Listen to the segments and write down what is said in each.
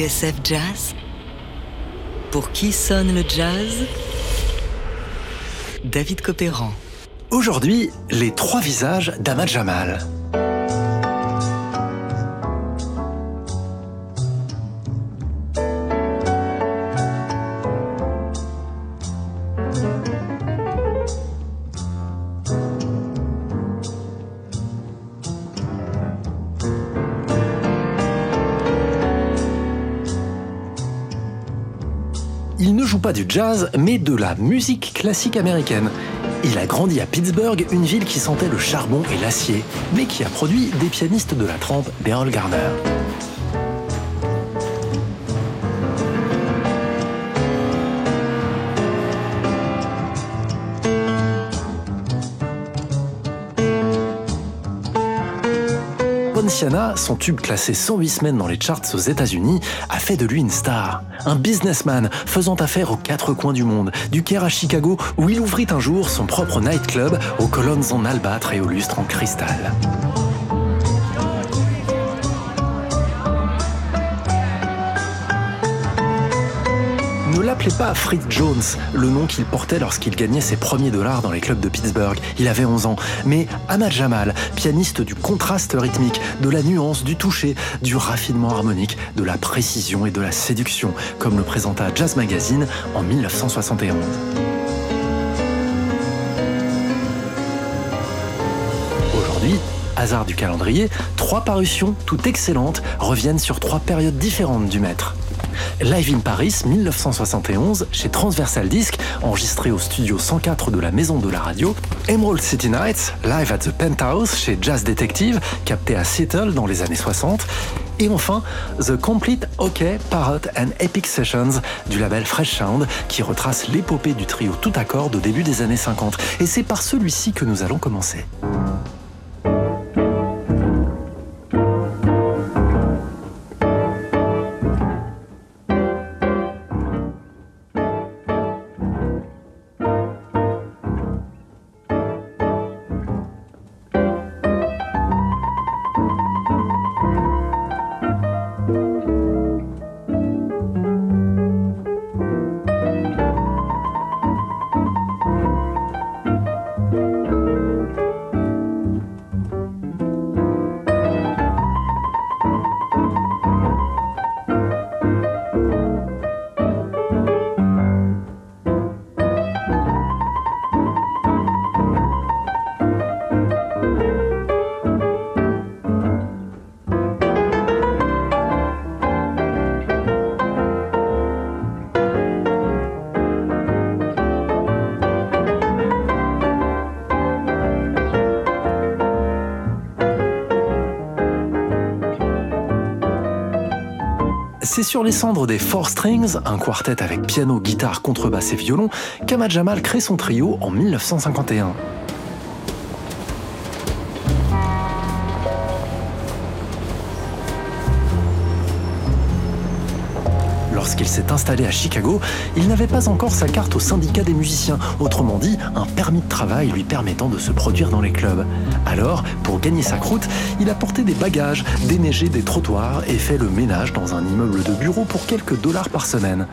TSF Jazz Pour qui sonne le jazz? David Copéran. Aujourd'hui, les trois visages d'Ahmad Jamal. Ne joue pas du jazz, mais de la musique classique américaine. Il a grandi à Pittsburgh, une ville qui sentait le charbon et l'acier, mais qui a produit des pianistes de la trempe d'Earl Garner. Son tube classé 108 semaines dans les charts aux États-Unis, a fait de lui une star. Un businessman faisant affaire aux quatre coins du monde, du Caire à Chicago, où il ouvrit un jour son propre nightclub aux colonnes en albâtre et aux lustres en cristal. Ne l'appelez pas Fritz Jones, le nom qu'il portait lorsqu'il gagnait ses premiers dollars dans les clubs de Pittsburgh. Il avait 11 ans. Mais Ahmad Jamal, pianiste du contraste rythmique, de la nuance, du toucher, du raffinement harmonique, de la précision et de la séduction, comme le présenta Jazz Magazine en 1971. Aujourd'hui, hasard du calendrier, trois parutions, toutes excellentes, reviennent sur trois périodes différentes du maître. Live in Paris 1971 chez Transversal Disc, enregistré au studio 104 de la Maison de la Radio. Emerald City Nights, live at the Penthouse chez Jazz Detective, capté à Seattle dans les années 60. Et enfin, The Complete OK Parrot and Epic Sessions du label Fresh Sound qui retrace l'épopée du trio tout à au début des années 50. Et c'est par celui-ci que nous allons commencer. C'est sur les cendres des Four Strings, un quartet avec piano, guitare, contrebasse et violon, qu'Ahmad Jamal crée son trio en 1951. Lorsqu'il s'est installé à Chicago, il n'avait pas encore sa carte au syndicat des musiciens, autrement dit un permis de travail lui permettant de se produire dans les clubs. Alors, pour gagner sa croûte, il a porté des bagages, déneigé des trottoirs et fait le ménage dans un immeuble de bureau pour quelques dollars par semaine.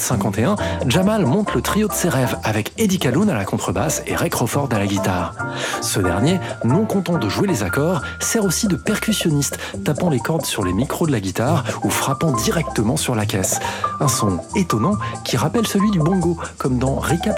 51, Jamal monte le trio de ses rêves avec Eddie Calhoun à la contrebasse et Ray Crawford à la guitare. Ce dernier, non content de jouer les accords, sert aussi de percussionniste, tapant les cordes sur les micros de la guitare ou frappant directement sur la caisse. Un son étonnant qui rappelle celui du bongo, comme dans Rica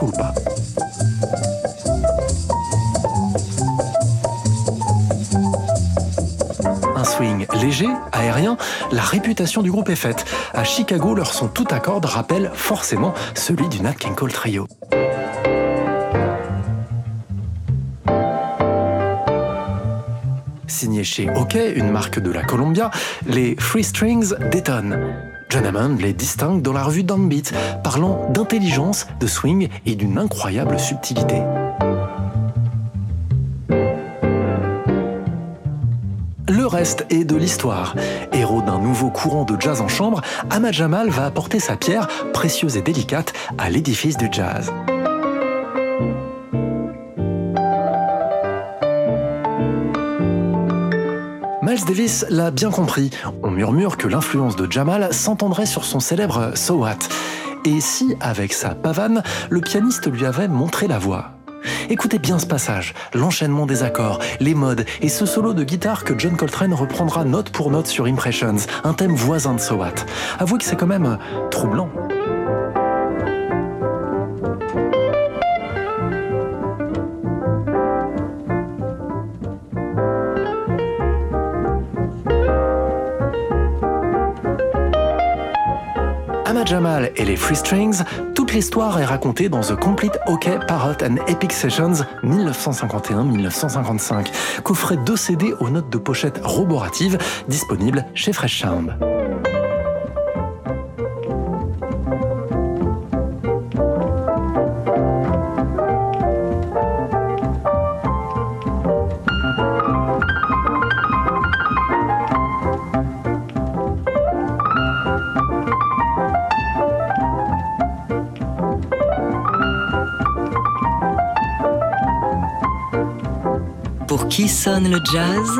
léger, aérien, la réputation du groupe est faite. À Chicago, leur son tout à cordes rappelle forcément celui du Nat King Cole Trio. Signé chez OK, une marque de la Columbia, les Free Strings détonnent. John Hammond les distingue dans la revue Downbeat, parlant d'intelligence, de swing et d'une incroyable subtilité. Est de l'histoire. Héros d'un nouveau courant de jazz en chambre, Ahmad Jamal va apporter sa pierre, précieuse et délicate, à l'édifice du jazz. Miles Davis l'a bien compris. On murmure que l'influence de Jamal s'entendrait sur son célèbre So What. Et si, avec sa pavane, le pianiste lui avait montré la voie? Écoutez bien ce passage, l'enchaînement des accords, les modes et ce solo de guitare que John Coltrane reprendra note pour note sur Impressions, un thème voisin de So What. Avouez que c'est quand même troublant. Ahmad Jamal et les Free Strings, toute l'histoire est racontée dans The Complete OK Parrot and Epic Sessions 1951-1955, coffret 2 CD aux notes de pochette roboratives, disponible chez Fresh Sound. Qui sonne le jazz?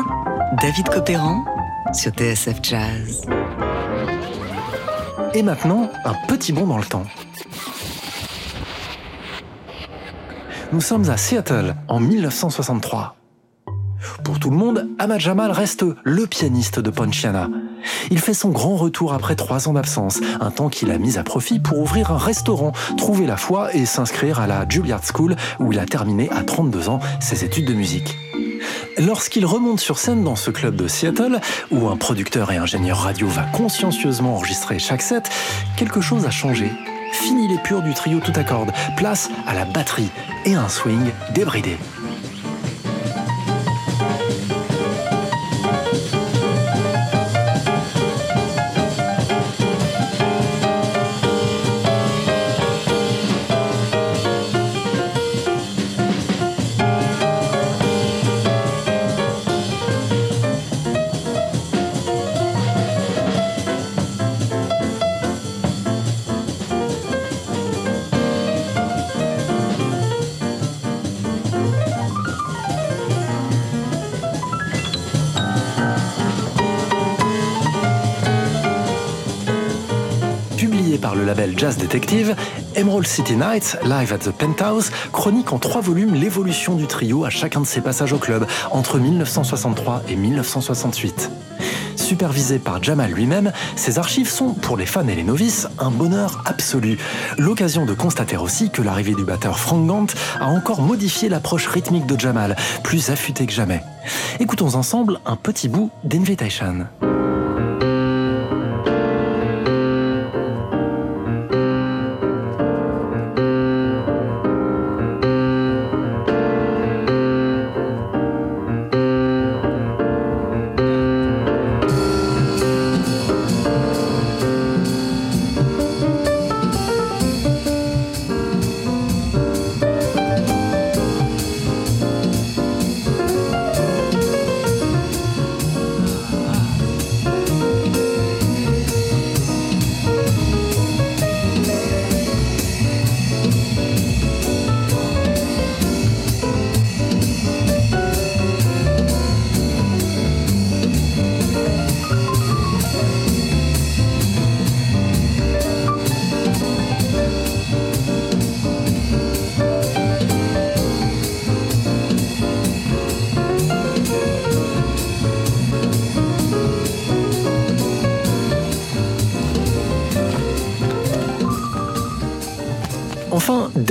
David Copéran sur TSF Jazz. Et maintenant, un petit bond dans le temps. Nous sommes à Seattle en 1963. Pour tout le monde, Ahmad Jamal reste le pianiste de Ponciana. Il fait son grand retour après trois ans d'absence, un temps qu'il a mis à profit pour ouvrir un restaurant, trouver la foi et s'inscrire à la Juilliard School où il a terminé à 32 ans ses études de musique. Lorsqu'il remonte sur scène dans ce club de Seattle, où un producteur et ingénieur radio va consciencieusement enregistrer chaque set, quelque chose a changé. Fini les purs du trio tout à cordes, place à la batterie et un swing débridé. Jazz Detective, Emerald City Nights, live at the Penthouse, chronique en trois volumes l'évolution du trio à chacun de ses passages au club, entre 1963 et 1968. Supervisé par Jamal lui-même, ces archives sont, pour les fans et les novices, un bonheur absolu. L'occasion de constater aussi que l'arrivée du batteur Frank Gant a encore modifié l'approche rythmique de Jamal, plus affûtée que jamais. Écoutons ensemble un petit bout d'Invitation.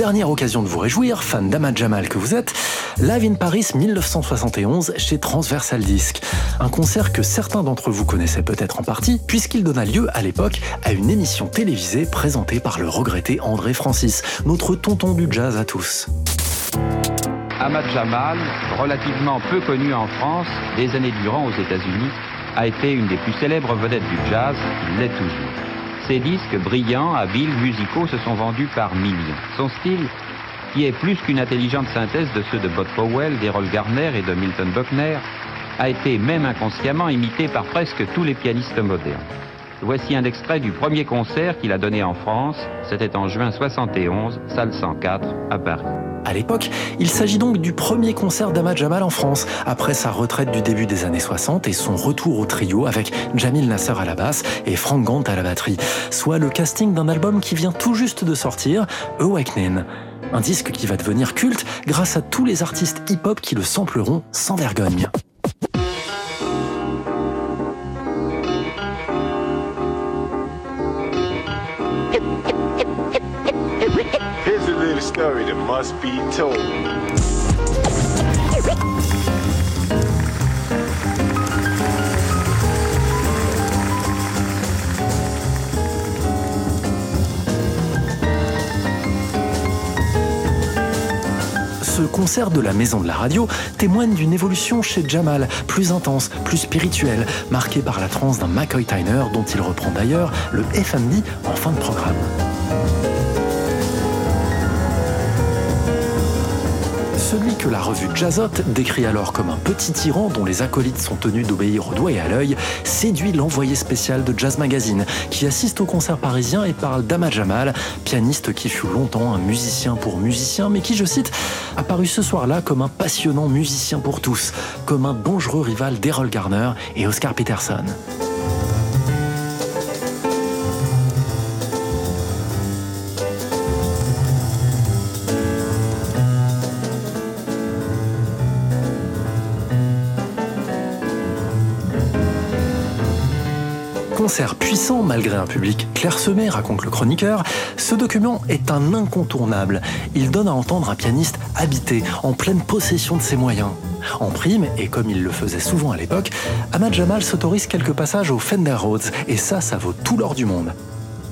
Dernière occasion de vous réjouir, fan d'Ahmad Jamal que vous êtes, Live in Paris 1971 chez Transversal Disc. Un concert que certains d'entre vous connaissaient peut-être en partie, puisqu'il donna lieu à l'époque à une émission télévisée présentée par le regretté André Francis, notre tonton du jazz à tous. Ahmad Jamal, relativement peu connu en France, des années durant aux États-Unis, a été une des plus célèbres vedettes du jazz, il l'est toujours. Ses disques brillants, habiles, musicaux se sont vendus par millions. Son style, qui est plus qu'une intelligente synthèse de ceux de Bud Powell, d'Errol Garner et de Milton Buckner, a été même inconsciemment imité par presque tous les pianistes modernes. Voici un extrait du premier concert qu'il a donné en France. C'était en juin 71, salle 104, à Paris. À l'époque, il s'agit donc du premier concert d'Ahmad Jamal en France, après sa retraite du début des années 60 et son retour au trio avec Jamil Nasser à la basse et Frank Gant à la batterie, soit le casting d'un album qui vient tout juste de sortir, Awakening. Un disque qui va devenir culte grâce à tous les artistes hip-hop qui le sampleront sans vergogne. Ce concert de la Maison de la Radio témoigne d'une évolution chez Jamal, plus intense, plus spirituelle, marquée par la transe d'un McCoy Tyner dont il reprend d'ailleurs le FMD en fin de programme. La revue Jazzot décrit alors comme un petit tyran dont les acolytes sont tenus d'obéir au doigt et à l'œil, séduit l'envoyé spécial de Jazz Magazine, qui assiste au concert parisien et parle d'Ahmad Jamal, pianiste qui fut longtemps un musicien pour musicien, mais qui, je cite, apparut ce soir-là comme un passionnant musicien pour tous, comme un dangereux rival d'Errol Garner et Oscar Peterson. Concert puissant malgré un public clairsemé, raconte le chroniqueur, ce document est un incontournable. Il donne à entendre un pianiste habité, en pleine possession de ses moyens. En prime, et comme il le faisait souvent à l'époque, Ahmad Jamal s'autorise quelques passages au Fender Rhodes, et ça, ça vaut tout l'or du monde.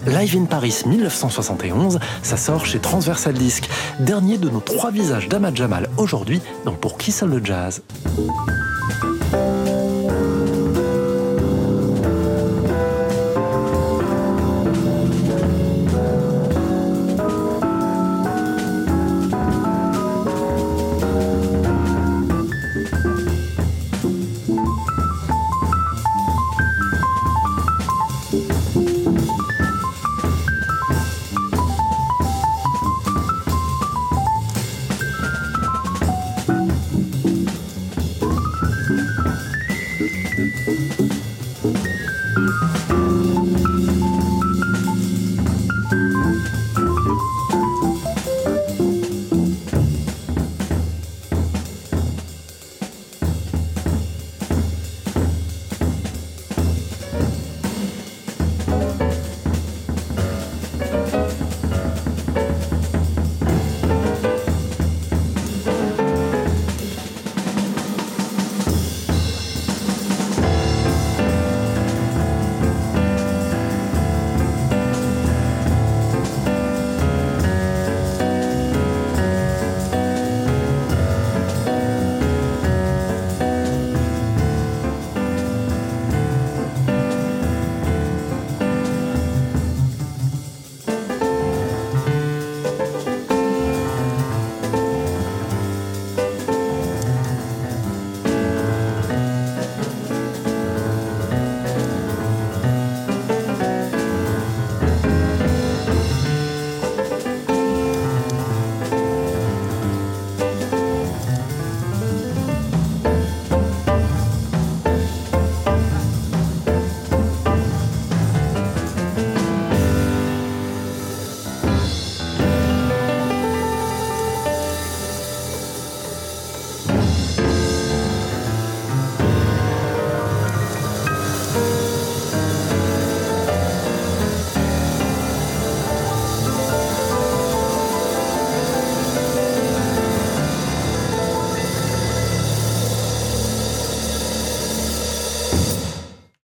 Live in Paris 1971, ça sort chez Transversal Disc, dernier de nos trois visages d'Ahmad Jamal aujourd'hui dans Pour qui seul le jazz.